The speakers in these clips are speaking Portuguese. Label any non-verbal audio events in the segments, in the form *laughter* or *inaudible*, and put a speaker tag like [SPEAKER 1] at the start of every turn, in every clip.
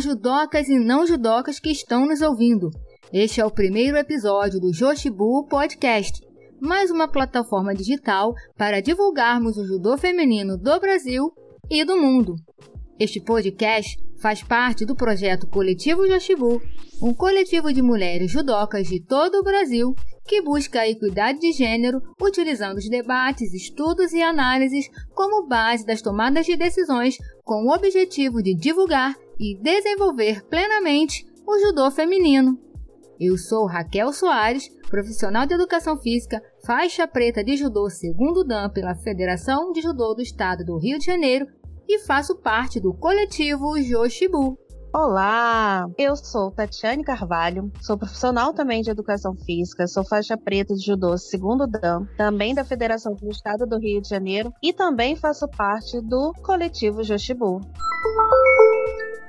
[SPEAKER 1] Judocas e não judocas que estão nos ouvindo. Este é o primeiro episódio do Joshibu Podcast, mais uma plataforma digital para divulgarmos o judô feminino do Brasil e do mundo. Este podcast faz parte do projeto Coletivo Joshibu, um coletivo de mulheres judocas de todo o Brasil que busca a equidade de gênero utilizando os debates, estudos e análises como base das tomadas de decisões com o objetivo de divulgar e desenvolver plenamente o judô feminino. Eu sou Raquel Soares, profissional de educação física, faixa preta de judô segundo dan pela Federação de Judô do Estado do Rio de Janeiro e faço parte do coletivo Joshibu.
[SPEAKER 2] Olá, eu sou Tatiane Carvalho, sou profissional também de educação física, sou faixa preta de judô segundo dan, também da Federação do Estado do Rio de Janeiro e também faço parte do coletivo Joshibu.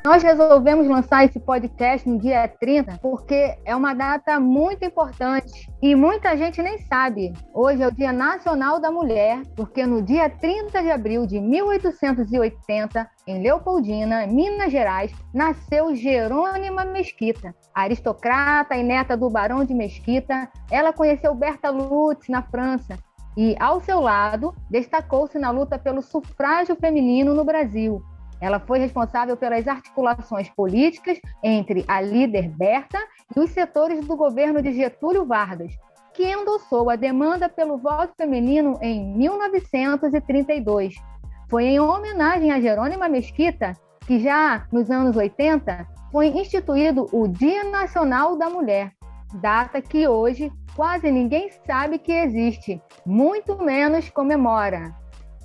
[SPEAKER 3] Nós resolvemos lançar esse podcast no dia 30 porque é uma data muito importante e muita gente nem sabe. Hoje é o Dia Nacional da Mulher, porque no dia 30 de abril de 1880, em Leopoldina, Minas Gerais, nasceu Jerônima Mesquita. Aristocrata e neta do Barão de Mesquita, ela conheceu Berta Lutz na França e, ao seu lado, destacou-se na luta pelo sufrágio feminino no Brasil. Ela foi responsável pelas articulações políticas entre a líder Berta e os setores do governo de Getúlio Vargas, que endossou a demanda pelo voto feminino em 1932. Foi em homenagem a Jerônima Mesquita que já nos anos 80 foi instituído o Dia Nacional da Mulher, data que hoje quase ninguém sabe que existe, muito menos comemora.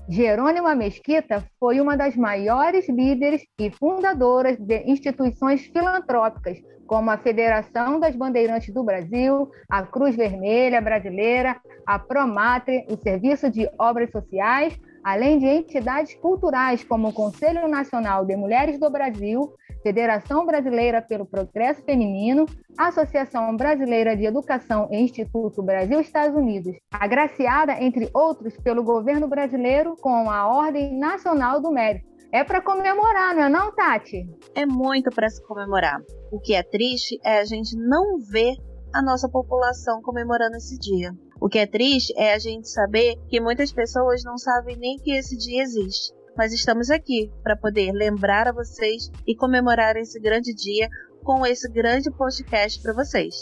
[SPEAKER 3] Jerônima Mesquita foi uma das maiores líderes e fundadoras de instituições filantrópicas, como a Federação das Bandeirantes do Brasil, a Cruz Vermelha Brasileira, a Promatre, o Serviço de Obras Sociais, além de entidades culturais como o Conselho Nacional de Mulheres do Brasil, Federação Brasileira pelo Progresso Feminino, Associação Brasileira de Educação e Instituto Brasil-Estados Unidos, agraciada, entre outros, pelo governo brasileiro com a Ordem Nacional do Mérito. É para comemorar, não é não, Tati?
[SPEAKER 2] É muito para se comemorar. O que é triste é a gente não ver a nossa população comemorando esse dia. O que é triste é a gente saber que muitas pessoas não sabem nem que esse dia existe mas estamos aqui para poder lembrar a vocês e comemorar esse grande dia com esse grande podcast para vocês.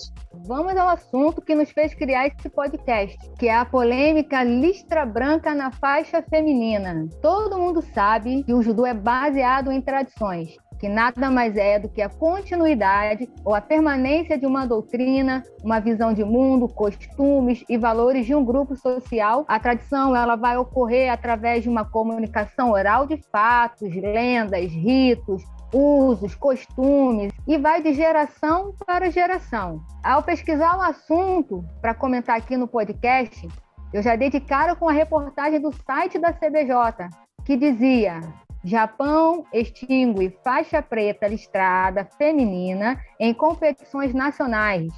[SPEAKER 3] Vamos ao assunto que nos fez criar esse podcast, que é a polêmica listra branca na faixa feminina. Todo mundo sabe que o judô é baseado em tradições que nada mais é do que a continuidade ou a permanência de uma doutrina, uma visão de mundo, costumes e valores de um grupo social. A tradição ela vai ocorrer através de uma comunicação oral de fatos, lendas, ritos, usos, costumes e vai de geração para geração. Ao pesquisar o assunto para comentar aqui no podcast, eu já dei de cara com a reportagem do site da CBJ, que dizia: Japão extingue faixa preta listrada feminina em competições nacionais.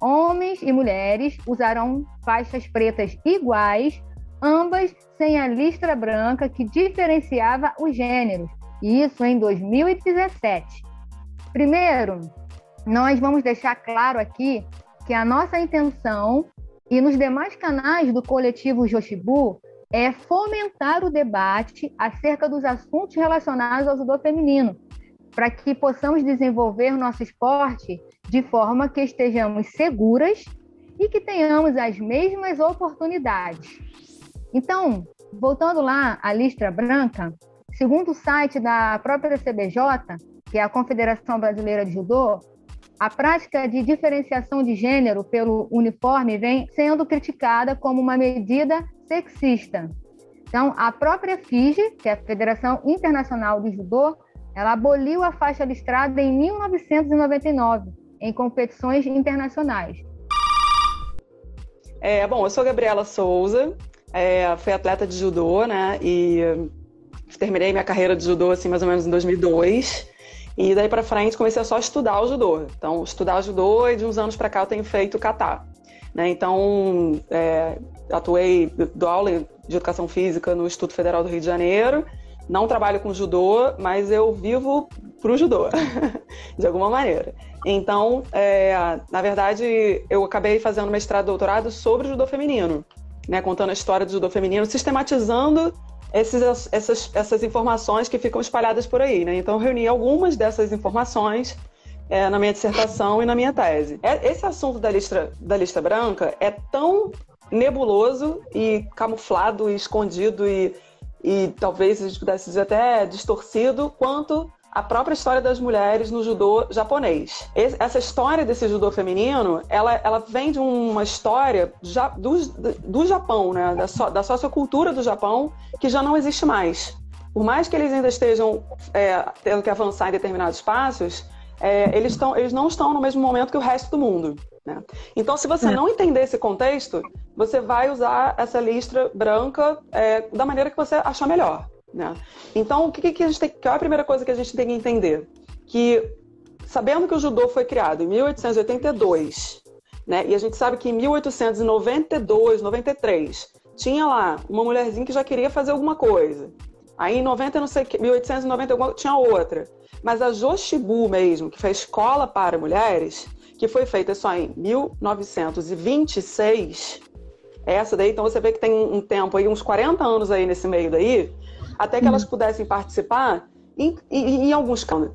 [SPEAKER 3] Homens e mulheres usarão faixas pretas iguais, ambas sem a listra branca que diferenciava os gêneros. Isso em 2017. Primeiro, nós vamos deixar claro aqui que a nossa intenção e nos demais canais do coletivo Joshibu é fomentar o debate acerca dos assuntos relacionados ao judô feminino, para que possamos desenvolver nosso esporte de forma que estejamos seguras e que tenhamos as mesmas oportunidades. Então, voltando lá à listra branca, segundo o site da própria CBJ, que é a Confederação Brasileira de Judô, a prática de diferenciação de gênero pelo uniforme vem sendo criticada como uma medida sexista. Então, a própria FIGE, que é a Federação Internacional de Judô, ela aboliu a faixa listrada em 1999 em competições internacionais.
[SPEAKER 4] É, bom, eu sou Gabriela Souza, é, fui atleta de judô, né? E terminei minha carreira de judô assim mais ou menos em 2002. E daí para frente comecei a só estudar o judô. Então, estudar o judô e de uns anos para cá eu tenho feito kata. Né? Então, é, atuei, dou aula de educação física no Instituto Federal do Rio de Janeiro, não trabalho com judô, mas eu vivo pro judô, *laughs* de alguma maneira. Então, é, na verdade, eu acabei fazendo mestrado e doutorado sobre judô feminino, né, contando a história do judô feminino, sistematizando esses, essas, essas informações que ficam espalhadas por aí. Né? Então, eu reuni algumas dessas informações é, na minha dissertação e na minha tese. É, esse assunto da lista, da lista branca é tão nebuloso e camuflado e escondido e, e talvez a gente pudesse dizer até distorcido quanto a própria história das mulheres no judô japonês. Essa história desse judô feminino, ela, ela vem de uma história já, do, do Japão, né? da, so, da sociocultura do Japão, que já não existe mais. Por mais que eles ainda estejam é, tendo que avançar em determinados passos, é, eles, tão, eles não estão no mesmo momento que o resto do mundo. Né? Então, se você é. não entender esse contexto, você vai usar essa listra branca é, da maneira que você achar melhor. Né? Então, o que, que a gente tem, qual é a primeira coisa que a gente tem que entender? Que, sabendo que o judô foi criado em 1882, né, e a gente sabe que em 1892, 93, tinha lá uma mulherzinha que já queria fazer alguma coisa. Aí em 90, não sei, 1890 tinha outra. Mas a Joshibu mesmo, que foi a escola para mulheres, que foi feita só em 1926, essa daí, então você vê que tem um tempo aí, uns 40 anos aí nesse meio daí, até que uhum. elas pudessem participar em, em, em alguns campos.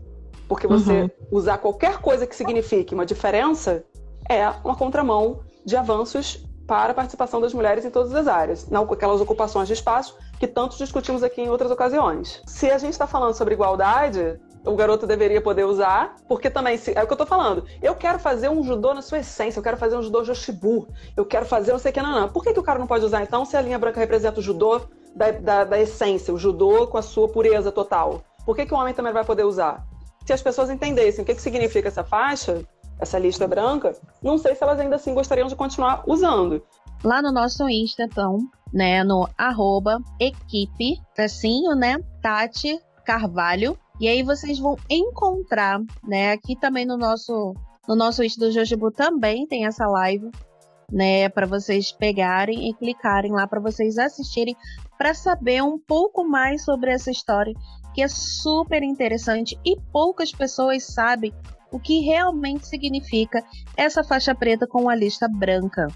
[SPEAKER 4] Porque você uhum. usar qualquer coisa que signifique uma diferença é uma contramão de avanços para a participação das mulheres em todas as áreas, não aquelas ocupações de espaço que tanto discutimos aqui em outras ocasiões. Se a gente está falando sobre igualdade, o garoto deveria poder usar, porque também, é o que eu tô falando, eu quero fazer um judô na sua essência, eu quero fazer um judô Joshibu, eu quero fazer não sei o que, não, não. Por que, que o cara não pode usar então se a linha branca representa o judô da, da, da essência, o judô com a sua pureza total. Por que, que o homem também vai poder usar? Se as pessoas entendessem o que, que significa essa faixa, essa lista branca, não sei se elas ainda assim gostariam de continuar usando.
[SPEAKER 2] Lá no nosso Insta, então, né, no arroba equipe, tracinho, né, Tati Carvalho. E aí vocês vão encontrar, né, aqui também no nosso, no nosso Insta do Jojibu também tem essa live, né, para vocês pegarem e clicarem lá para vocês assistirem para saber um pouco mais sobre essa história, que é super interessante e poucas pessoas sabem o que realmente significa essa faixa preta com a lista branca.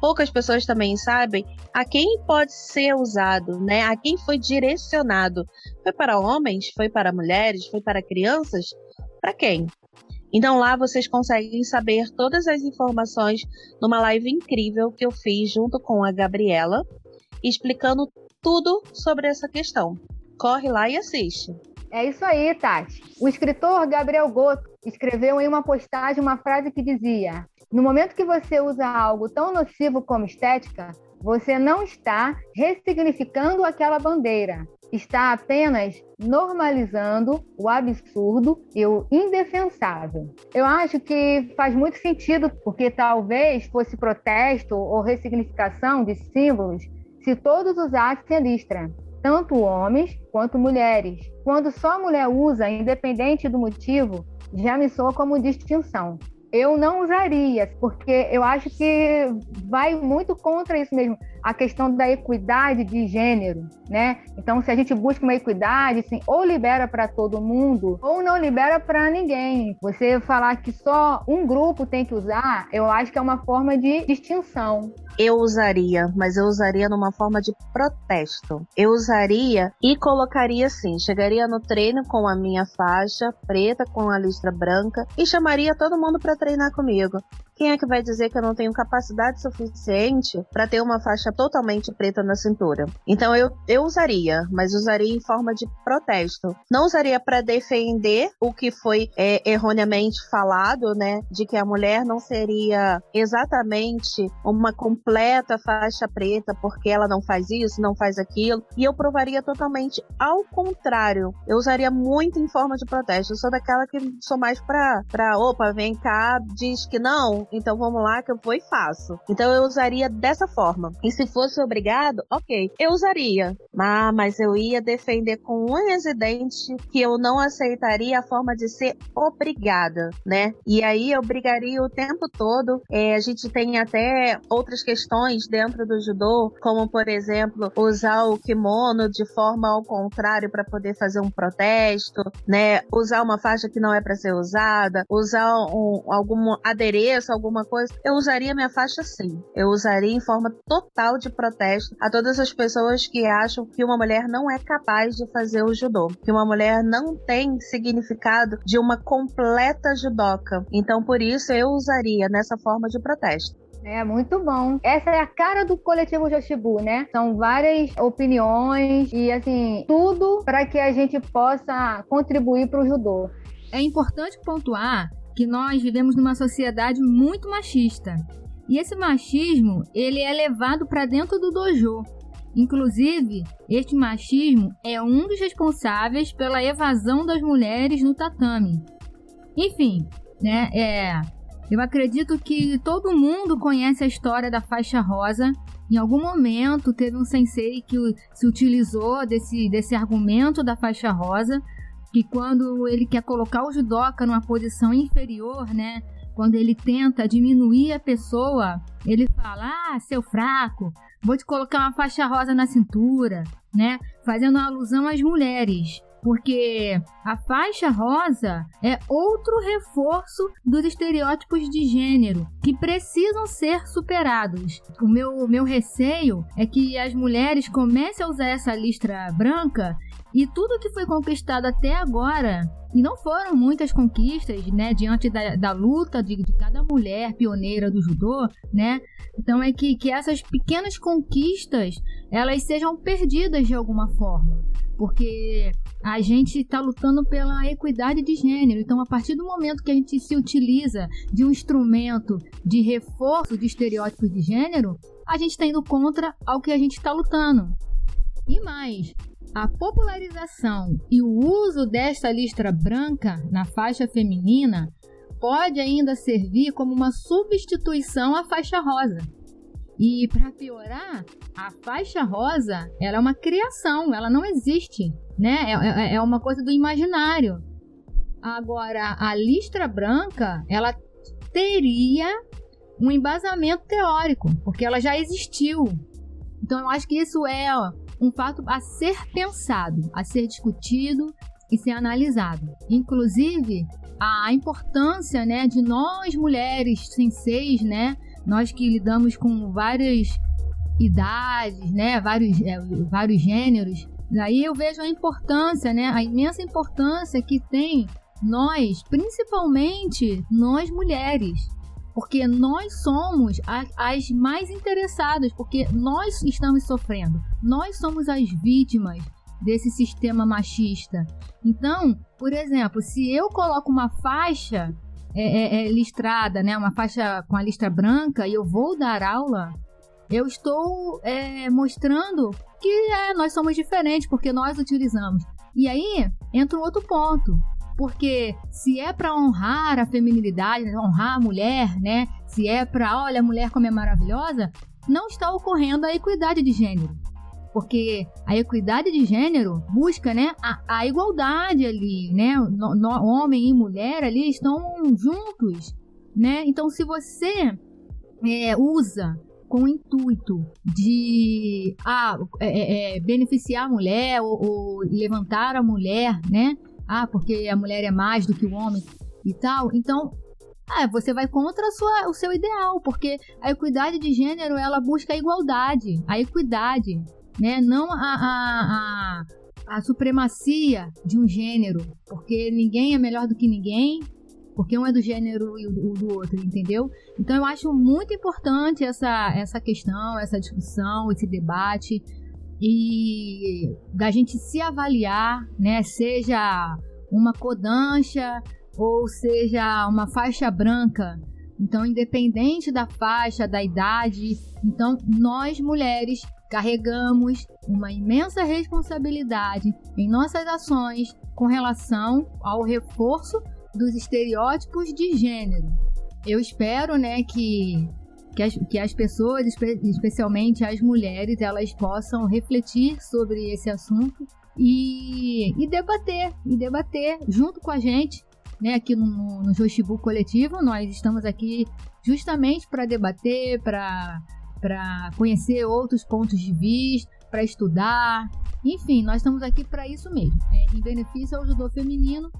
[SPEAKER 2] Poucas pessoas também sabem a quem pode ser usado, né? A quem foi direcionado. Foi para homens? Foi para mulheres? Foi para crianças? Para quem? Então lá vocês conseguem saber todas as informações numa live incrível que eu fiz junto com a Gabriela, explicando tudo sobre essa questão. Corre lá e assiste.
[SPEAKER 3] É isso aí, Tati. O escritor Gabriel Goto escreveu em uma postagem uma frase que dizia: No momento que você usa algo tão nocivo como estética, você não está ressignificando aquela bandeira, está apenas normalizando o absurdo e o indefensável. Eu acho que faz muito sentido, porque talvez fosse protesto ou ressignificação de símbolos se todos usassem a listra, tanto homens quanto mulheres. Quando só a mulher usa, independente do motivo, já me soa como distinção eu não usaria, porque eu acho que vai muito contra isso mesmo, a questão da equidade de gênero, né? Então, se a gente busca uma equidade, assim, ou libera para todo mundo, ou não libera para ninguém. Você falar que só um grupo tem que usar, eu acho que é uma forma de distinção.
[SPEAKER 2] Eu usaria, mas eu usaria numa forma de protesto. Eu usaria e colocaria assim: chegaria no treino com a minha faixa preta com a listra branca e chamaria todo mundo para treinar comigo quem é que vai dizer que eu não tenho capacidade suficiente para ter uma faixa totalmente preta na cintura? Então eu, eu usaria, mas usaria em forma de protesto. Não usaria para defender o que foi é, erroneamente falado, né? De que a mulher não seria exatamente uma completa faixa preta porque ela não faz isso, não faz aquilo. E eu provaria totalmente ao contrário. Eu usaria muito em forma de protesto. Eu sou daquela que sou mais pra opa, vem cá, diz que não, então vamos lá que eu vou e faço. Então eu usaria dessa forma. E se fosse obrigado, ok, eu usaria. Ah, mas eu ia defender com unhas e dentes que eu não aceitaria a forma de ser obrigada, né? E aí eu brigaria o tempo todo. É, a gente tem até outras questões dentro do judô, como por exemplo, usar o kimono de forma ao contrário para poder fazer um protesto, né? Usar uma faixa que não é para ser usada, usar um, algum adereço, alguma coisa. Eu usaria minha faixa sim. Eu usaria em forma total de protesto a todas as pessoas que acham que uma mulher não é capaz de fazer o judô, que uma mulher não tem significado de uma completa judoca. Então, por isso, eu usaria nessa forma de protesto.
[SPEAKER 5] É muito bom. Essa é a cara do coletivo Joshibu, né? São várias opiniões e assim, tudo para que a gente possa contribuir para o judô.
[SPEAKER 3] É importante pontuar que nós vivemos numa sociedade muito machista. E esse machismo, ele é levado para dentro do dojo. Inclusive, este machismo é um dos responsáveis pela evasão das mulheres no tatame. Enfim, né, é, eu acredito que todo mundo conhece a história da faixa rosa. Em algum momento teve um sensei que se utilizou desse, desse argumento da faixa rosa, que quando ele quer colocar o judoca numa posição inferior, né, quando ele tenta diminuir a pessoa, ele fala: "Ah, seu fraco, vou te colocar uma faixa rosa na cintura", né? Fazendo alusão às mulheres porque a faixa rosa é outro reforço dos estereótipos de gênero que precisam ser superados. O meu, meu receio é que as mulheres comecem a usar essa listra branca e tudo que foi conquistado até agora, e não foram muitas conquistas, né, diante da, da luta de, de, cada mulher pioneira do judô, né? Então é que, que essas pequenas conquistas, elas sejam perdidas de alguma forma. Porque a gente está lutando pela equidade de gênero. Então, a partir do momento que a gente se utiliza de um instrumento de reforço de estereótipos de gênero, a gente está indo contra ao que a gente está lutando. E mais, a popularização e o uso desta listra branca na faixa feminina pode ainda servir como uma substituição à faixa rosa. E para piorar, a faixa rosa ela é uma criação, ela não existe, né? É, é, é uma coisa do imaginário. Agora, a listra branca, ela teria um embasamento teórico, porque ela já existiu. Então, eu acho que isso é um fato a ser pensado, a ser discutido e ser analisado. Inclusive, a importância né, de nós mulheres senseis, né, nós que lidamos com várias idades, né, vários, é, vários gêneros, daí eu vejo a importância, né, a imensa importância que tem nós, principalmente nós mulheres, porque nós somos as mais interessadas, porque nós estamos sofrendo, nós somos as vítimas desse sistema machista. Então, por exemplo, se eu coloco uma faixa é, é, é, listrada, né, uma faixa com a listra branca e eu vou dar aula, eu estou é, mostrando que é, nós somos diferentes porque nós utilizamos. E aí entra um outro ponto. Porque se é para honrar a feminilidade, honrar a mulher, né? Se é para, olha, a mulher como é maravilhosa, não está ocorrendo a equidade de gênero. Porque a equidade de gênero busca, né, a, a igualdade ali, né? No, no, homem e mulher ali estão juntos, né? Então, se você é, usa com o intuito de ah, é, é, é beneficiar a mulher ou, ou levantar a mulher, né? Ah, porque a mulher é mais do que o homem e tal. Então, ah, você vai contra sua, o seu ideal, porque a equidade de gênero ela busca a igualdade, a equidade, né? Não a, a, a, a supremacia de um gênero, porque ninguém é melhor do que ninguém, porque um é do gênero e o do outro, entendeu? Então eu acho muito importante essa, essa questão, essa discussão, esse debate e da gente se avaliar, né? Seja uma codancha ou seja uma faixa branca. Então, independente da faixa, da idade, então nós mulheres carregamos uma imensa responsabilidade em nossas ações com relação ao reforço dos estereótipos de gênero.
[SPEAKER 1] Eu espero, né, que que as, que as pessoas, especialmente as mulheres, elas possam refletir sobre esse assunto e, e debater, e debater junto com a gente, né, aqui no, no Coletivo. Nós estamos aqui justamente para debater, para conhecer outros pontos de vista, para estudar. Enfim, nós estamos aqui para isso mesmo, é, em benefício ao judô feminino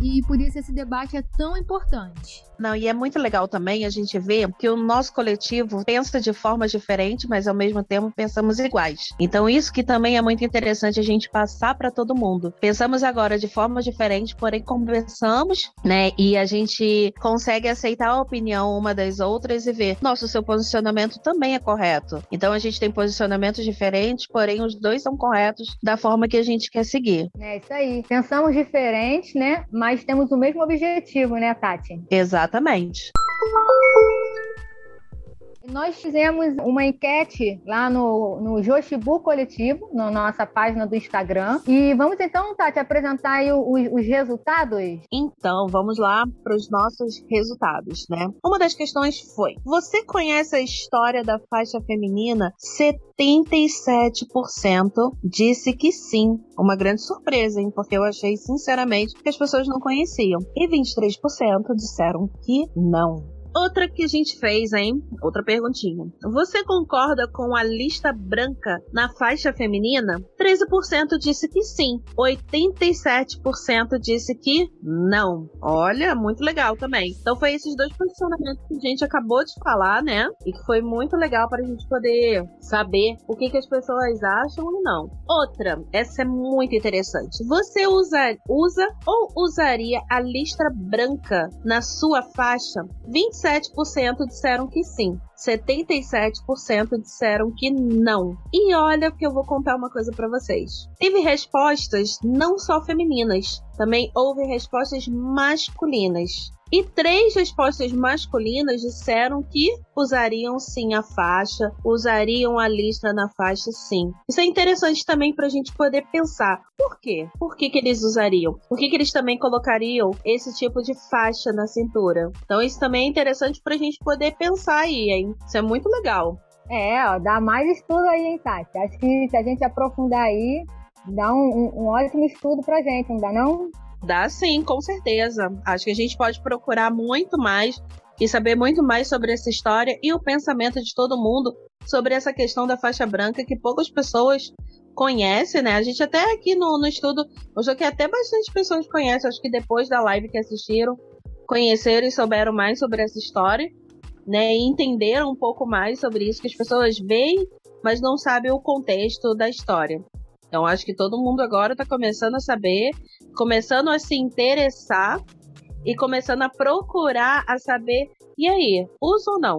[SPEAKER 1] e por isso esse debate é tão importante.
[SPEAKER 2] Não, e é muito legal também a gente ver que o nosso coletivo pensa de formas diferentes, mas ao mesmo tempo pensamos iguais. Então isso que também é muito interessante a gente passar para todo mundo. Pensamos agora de formas diferentes, porém conversamos, né? E a gente consegue aceitar a opinião uma das outras e ver, nossa, o seu posicionamento também é correto. Então a gente tem posicionamentos diferentes, porém os dois são corretos da forma que a gente quer seguir.
[SPEAKER 3] É isso aí. Pensamos diferentes, né? Mas temos o mesmo objetivo, né, Tati?
[SPEAKER 2] Exato. Exatamente.
[SPEAKER 3] Nós fizemos uma enquete lá no, no Coletivo, na nossa página do Instagram. E vamos então, Tati, apresentar aí os, os resultados?
[SPEAKER 2] Então, vamos lá para os nossos resultados, né? Uma das questões foi: você conhece a história da faixa feminina? 77% disse que sim. Uma grande surpresa, hein? Porque eu achei, sinceramente, que as pessoas não conheciam. E 23% disseram que não. Outra que a gente fez, hein? Outra perguntinha. Você concorda com a lista branca na faixa feminina? 13% disse que sim. 87% disse que não. Olha, muito legal também. Então foi esses dois posicionamentos que a gente acabou de falar, né? E que foi muito legal para a gente poder saber o que, que as pessoas acham ou não. Outra, essa é muito interessante. Você usa, usa ou usaria a lista branca na sua faixa? 25 27% disseram que sim. 77% disseram que não. E olha que eu vou contar uma coisa para vocês. Teve respostas não só femininas, também houve respostas masculinas. E três respostas masculinas disseram que usariam sim a faixa, usariam a lista na faixa sim. Isso é interessante também para a gente poder pensar. Por quê? Por que, que eles usariam? Por que, que eles também colocariam esse tipo de faixa na cintura? Então isso também é interessante para a gente poder pensar aí, hein? Isso é muito legal.
[SPEAKER 3] É, ó, dá mais estudo aí, hein, Tati? Acho que se a gente aprofundar aí, dá um, um, ótimo estudo pra gente, não dá não?
[SPEAKER 2] Dá sim, com certeza. Acho que a gente pode procurar muito mais e saber muito mais sobre essa história e o pensamento de todo mundo sobre essa questão da faixa branca que poucas pessoas conhecem, né? A gente até aqui no, no estudo, hoje que até bastante pessoas conhecem, acho que depois da live que assistiram, conheceram e souberam mais sobre essa história, né? E entenderam um pouco mais sobre isso, que as pessoas veem, mas não sabem o contexto da história. Então acho que todo mundo agora está começando a saber, começando a se interessar e começando a procurar a saber, e aí, usa ou não?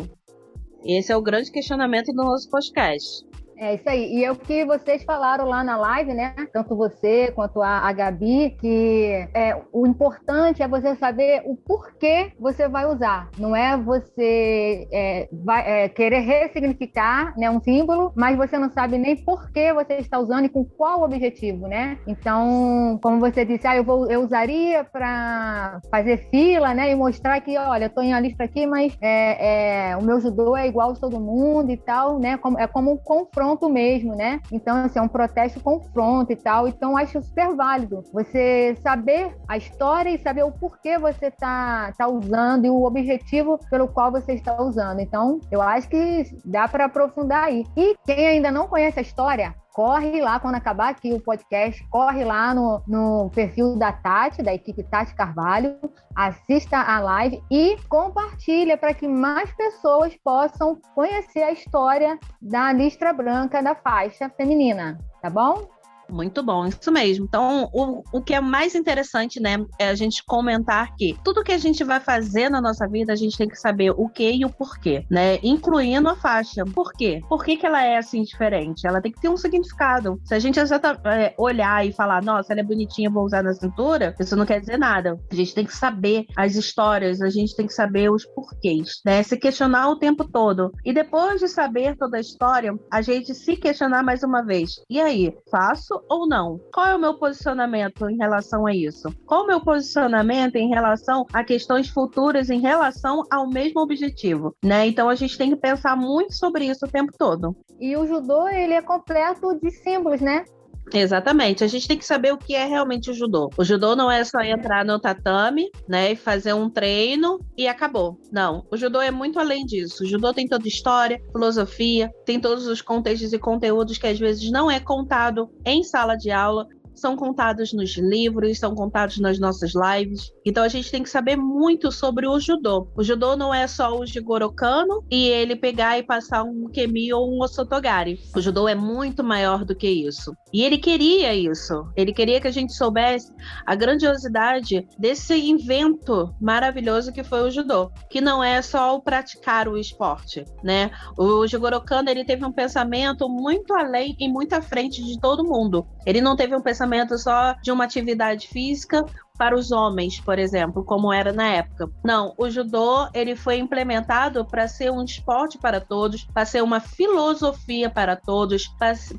[SPEAKER 2] Esse é o grande questionamento do nosso podcast.
[SPEAKER 3] É isso aí. E é o que vocês falaram lá na live, né? Tanto você quanto a, a Gabi, que é, o importante é você saber o porquê você vai usar. Não é você é, vai, é, querer ressignificar né, um símbolo, mas você não sabe nem por que você está usando e com qual objetivo, né? Então, como você disse, ah, eu, vou, eu usaria para fazer fila, né? E mostrar que, olha, eu estou em uma lista aqui, mas é, é, o meu judô é igual de todo mundo e tal, né? Como, é como um confronto confronto mesmo, né? Então, assim, é um protesto confronto e tal. Então, acho super válido você saber a história e saber o porquê você tá, tá usando e o objetivo pelo qual você está usando. Então, eu acho que dá para aprofundar aí. E quem ainda não conhece a história, corre lá, quando acabar aqui o podcast, corre lá no, no perfil da Tati, da equipe Tati Carvalho, assista a live e compartilha para que mais pessoas possam conhecer a história da listra branca da faixa feminina, tá bom?
[SPEAKER 2] Muito bom, isso mesmo. Então, o, o que é mais interessante, né, é a gente comentar que tudo que a gente vai fazer na nossa vida, a gente tem que saber o que e o porquê, né? Incluindo a faixa. Por quê? Por que, que ela é assim diferente? Ela tem que ter um significado. Se a gente é, olhar e falar, nossa, ela é bonitinha, vou usar na cintura, isso não quer dizer nada. A gente tem que saber as histórias, a gente tem que saber os porquês, né? Se questionar o tempo todo. E depois de saber toda a história, a gente se questionar mais uma vez. E aí, faço ou não? Qual é o meu posicionamento em relação a isso? Qual o meu posicionamento em relação a questões futuras em relação ao mesmo objetivo, né? Então a gente tem que pensar muito sobre isso o tempo todo.
[SPEAKER 3] E o judô, ele é completo de símbolos, né?
[SPEAKER 2] Exatamente. A gente tem que saber o que é realmente o judô. O judô não é só entrar no tatame, né, e fazer um treino e acabou. Não. O judô é muito além disso. O judô tem toda história, filosofia, tem todos os contextos e conteúdos que às vezes não é contado em sala de aula, são contados nos livros, são contados nas nossas lives. Então a gente tem que saber muito sobre o judô. O judô não é só o Jigoro Kano e ele pegar e passar um kemi ou um osotogari. O judô é muito maior do que isso. E ele queria isso. Ele queria que a gente soubesse a grandiosidade desse invento maravilhoso que foi o judô, que não é só o praticar o esporte, né? O Jigoro Kano ele teve um pensamento muito além e muito à frente de todo mundo. Ele não teve um pensamento só de uma atividade física para os homens, por exemplo, como era na época. Não, o judô ele foi implementado para ser um esporte para todos, para ser uma filosofia para todos,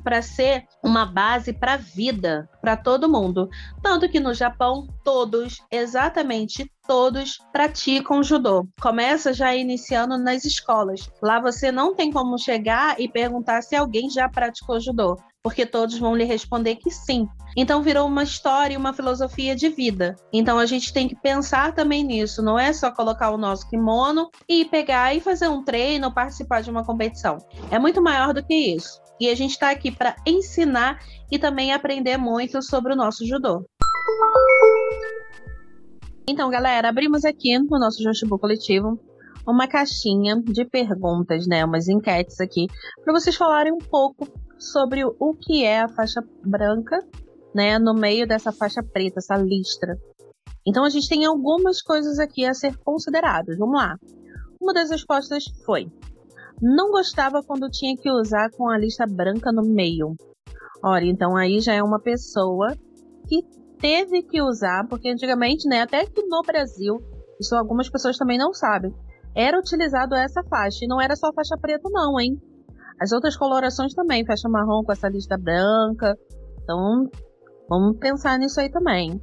[SPEAKER 2] para ser uma base para a vida, para todo mundo. Tanto que no Japão, todos, exatamente todos, praticam judô. Começa já iniciando nas escolas. Lá você não tem como chegar e perguntar se alguém já praticou judô porque todos vão lhe responder que sim. Então virou uma história e uma filosofia de vida. Então a gente tem que pensar também nisso, não é só colocar o nosso kimono e pegar e fazer um treino, participar de uma competição. É muito maior do que isso. E a gente está aqui para ensinar e também aprender muito sobre o nosso judô. Então, galera, abrimos aqui no nosso Joshibu Coletivo uma caixinha de perguntas, né, umas enquetes aqui, para vocês falarem um pouco sobre o que é a faixa branca, né, no meio dessa faixa preta, essa listra. Então a gente tem algumas coisas aqui a ser consideradas. Vamos lá. Uma das respostas foi: não gostava quando tinha que usar com a lista branca no meio. Olha, então aí já é uma pessoa que teve que usar, porque antigamente, né, até que no Brasil, isso algumas pessoas também não sabem, era utilizado essa faixa. E não era só faixa preta, não, hein? As outras colorações também, faixa marrom com essa lista branca. Então, vamos pensar nisso aí também.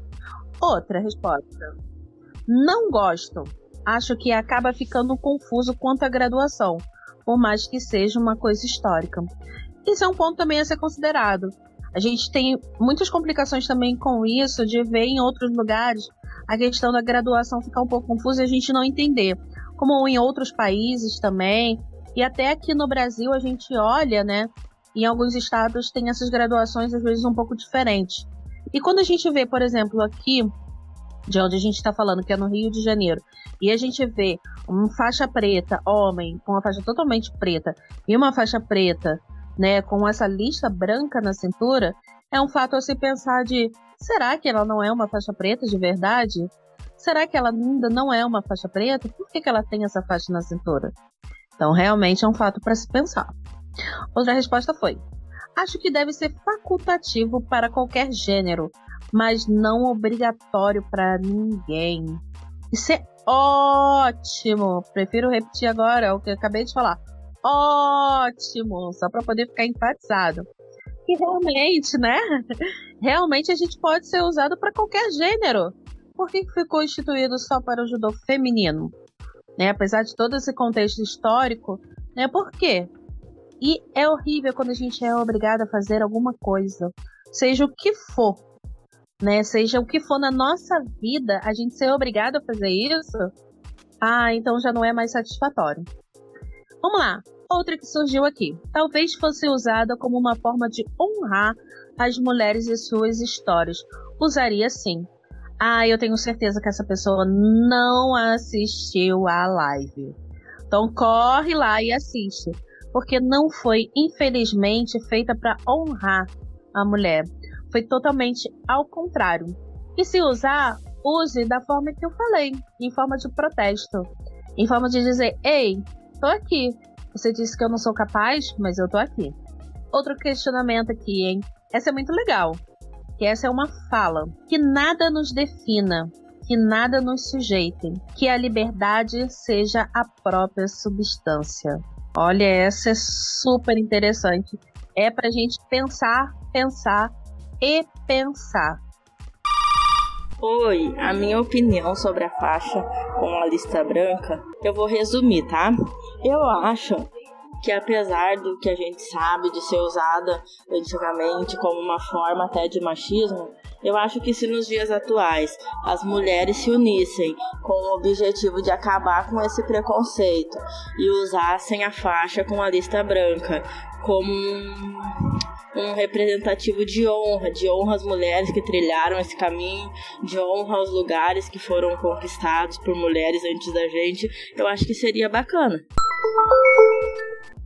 [SPEAKER 2] Outra resposta. Não gosto. Acho que acaba ficando confuso quanto à graduação, por mais que seja uma coisa histórica. Isso é um ponto também a ser considerado. A gente tem muitas complicações também com isso, de ver em outros lugares a questão da graduação ficar um pouco confusa e a gente não entender. Como em outros países também, e até aqui no Brasil a gente olha, né? Em alguns estados tem essas graduações às vezes um pouco diferentes. E quando a gente vê, por exemplo, aqui de onde a gente está falando, que é no Rio de Janeiro, e a gente vê uma faixa preta, homem, com uma faixa totalmente preta, e uma faixa preta, né, com essa lista branca na cintura, é um fato a se pensar de será que ela não é uma faixa preta de verdade? Será que ela ainda não é uma faixa preta? Por que, que ela tem essa faixa na cintura? Então, realmente é um fato para se pensar. Outra resposta foi: Acho que deve ser facultativo para qualquer gênero, mas não obrigatório para ninguém. Isso é ótimo! Prefiro repetir agora o que eu acabei de falar. Ótimo! Só para poder ficar enfatizado. Que realmente, né? Realmente a gente pode ser usado para qualquer gênero. Por que ficou instituído só para o judô feminino? né? Apesar de todo esse contexto histórico, né? Por quê? E é horrível quando a gente é obrigado a fazer alguma coisa, seja o que for, né? Seja o que for na nossa vida, a gente ser obrigado a fazer isso, ah, então já não é mais satisfatório. Vamos lá. Outra que surgiu aqui. Talvez fosse usada como uma forma de honrar as mulheres e suas histórias. Usaria sim. Ah, eu tenho certeza que essa pessoa não assistiu a live. Então corre lá e assiste, porque não foi, infelizmente, feita para honrar a mulher. Foi totalmente ao contrário. E se usar, use da forma que eu falei, em forma de protesto, em forma de dizer: "Ei, tô aqui. Você disse que eu não sou capaz, mas eu tô aqui." Outro questionamento aqui, hein? Essa é muito legal que essa é uma fala, que nada nos defina, que nada nos sujeite, que a liberdade seja a própria substância. Olha, essa é super interessante. É para a gente pensar, pensar e pensar.
[SPEAKER 6] Oi, a minha opinião sobre a faixa com a lista branca, eu vou resumir, tá? Eu acho que apesar do que a gente sabe de ser usada antigamente como uma forma até de machismo, eu acho que se nos dias atuais as mulheres se unissem com o objetivo de acabar com esse preconceito e usassem a faixa com a lista branca como um, um representativo de honra, de honra às mulheres que trilharam esse caminho, de honra aos lugares que foram conquistados por mulheres antes da gente, eu acho que seria bacana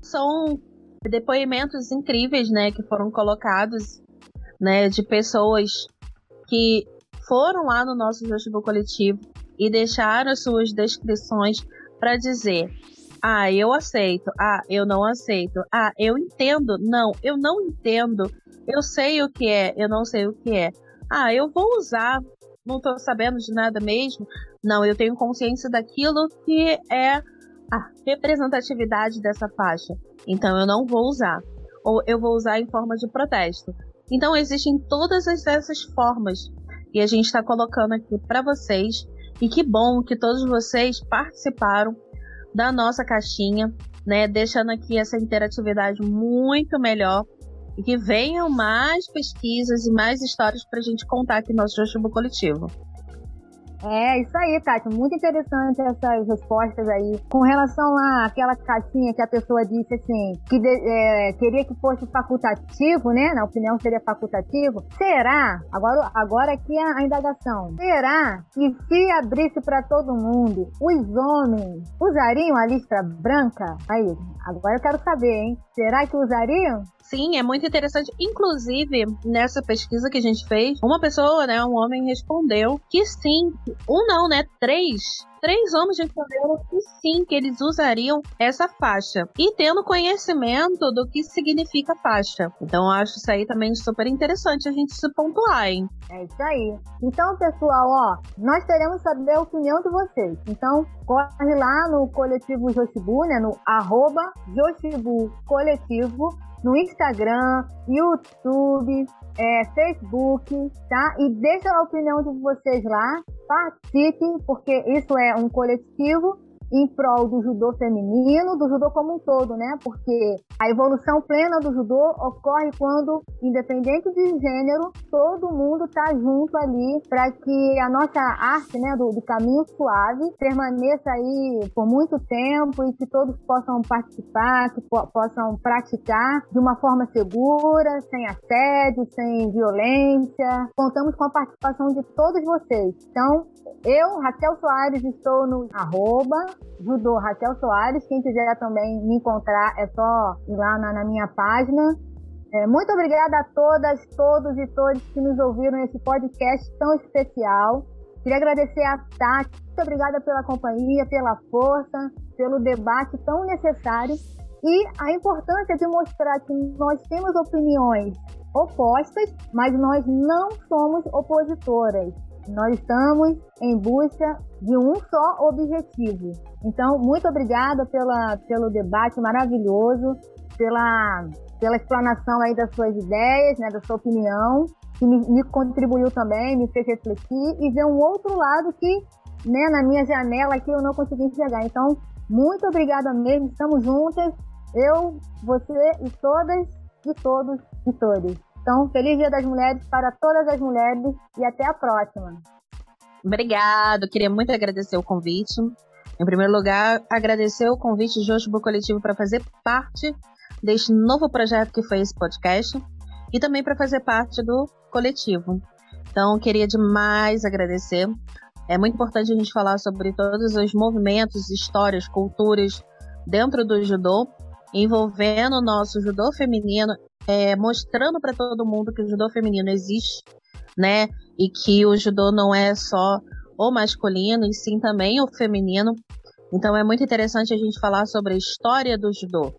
[SPEAKER 2] são depoimentos incríveis, né, que foram colocados, né, de pessoas que foram lá no nosso Jostivo Coletivo e deixaram as suas descrições para dizer: ah, eu aceito, ah, eu não aceito, ah, eu entendo, não, eu não entendo, eu sei o que é, eu não sei o que é, ah, eu vou usar, não estou sabendo de nada mesmo, não, eu tenho consciência daquilo que é a representatividade dessa faixa. Então eu não vou usar. Ou eu vou usar em forma de protesto. Então existem todas essas formas e a gente está colocando aqui para vocês. E que bom que todos vocês participaram da nossa caixinha, né? Deixando aqui essa interatividade muito melhor e que venham mais pesquisas e mais histórias para a gente contar aqui no nosso Joshua Coletivo.
[SPEAKER 3] É, isso aí, Tati. Muito interessante essas respostas aí. Com relação àquela caixinha que a pessoa disse assim, que de, é, queria que fosse facultativo, né? Na opinião seria facultativo. Será? Agora, agora aqui a, a indagação. Será que se abrisse para todo mundo, os homens usariam a lista branca? Aí, agora eu quero saber, hein? Será que usariam?
[SPEAKER 2] Sim, é muito interessante. Inclusive, nessa pesquisa que a gente fez, uma pessoa, né, um homem respondeu que sim. Um não, né? Três três homens responderam que sim, que eles usariam essa faixa. E tendo conhecimento do que significa faixa. Então acho isso aí também super interessante a gente se pontuar, hein?
[SPEAKER 3] É isso aí. Então, pessoal, ó, nós queremos saber a opinião de vocês. Então, corre lá no coletivo Joshibu, né? No arroba Coletivo no Instagram, YouTube, é, Facebook, tá? E deixa a opinião de vocês lá, participem, porque isso é um coletivo em prol do judô feminino, do judô como um todo, né? Porque a evolução plena do judô ocorre quando, independente de gênero, todo mundo tá junto ali para que a nossa arte, né, do, do, caminho suave permaneça aí por muito tempo e que todos possam participar, que po possam praticar de uma forma segura, sem assédio, sem violência. Contamos com a participação de todos vocês. Então, eu, Raquel Soares, estou no arroba judô Raquel Soares. Quem quiser também me encontrar é só ir lá na, na minha página. É, muito obrigada a todas, todos e todos que nos ouviram nesse podcast tão especial. Queria agradecer a Tati. Muito obrigada pela companhia, pela força, pelo debate tão necessário e a importância de mostrar que nós temos opiniões opostas, mas nós não somos opositoras. Nós estamos em busca de um só objetivo. Então, muito obrigada pela, pelo debate maravilhoso, pela, pela explanação aí das suas ideias, né, da sua opinião, que me, me contribuiu também, me fez refletir e ver um outro lado que, né, na minha janela aqui eu não consegui enxergar. Então, muito obrigada mesmo, estamos juntas, eu, você e todas e todos e todos. Então, feliz Dia das Mulheres para todas as mulheres e até a próxima.
[SPEAKER 2] Obrigado, queria muito agradecer o convite. Em primeiro lugar, agradecer o convite de Josbo Coletivo para fazer parte deste novo projeto que foi esse podcast e também para fazer parte do coletivo. Então, queria demais agradecer. É muito importante a gente falar sobre todos os movimentos, histórias, culturas dentro do judô, envolvendo o nosso judô feminino é, mostrando para todo mundo que o judô feminino existe, né? E que o judô não é só o masculino, e sim também o feminino. Então é muito interessante a gente falar sobre a história do judô.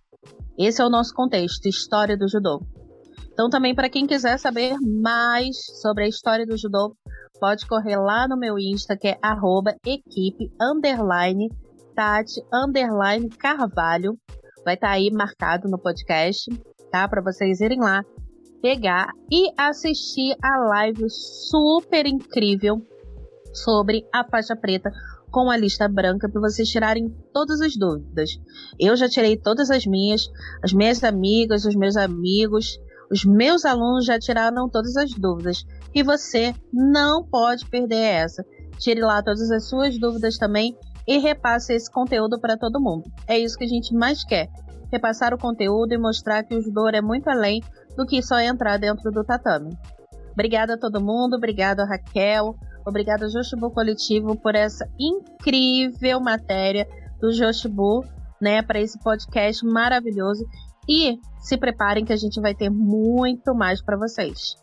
[SPEAKER 2] Esse é o nosso contexto, história do judô. Então também para quem quiser saber mais sobre a história do judô, pode correr lá no meu Insta, que é equipe underline Tati underline Carvalho. Vai estar tá aí marcado no podcast tá? Para vocês irem lá pegar e assistir a live super incrível sobre a faixa preta com a lista branca para vocês tirarem todas as dúvidas. Eu já tirei todas as minhas, as minhas amigas, os meus amigos, os meus alunos já tiraram todas as dúvidas. E você não pode perder essa. Tire lá todas as suas dúvidas também e repasse esse conteúdo para todo mundo. É isso que a gente mais quer. Repassar o conteúdo e mostrar que o judô é muito além do que só entrar dentro do tatame. Obrigada a todo mundo, obrigada Raquel, obrigada Joshibu Coletivo por essa incrível matéria do Joshibu, né, para esse podcast maravilhoso. E se preparem que a gente vai ter muito mais para vocês.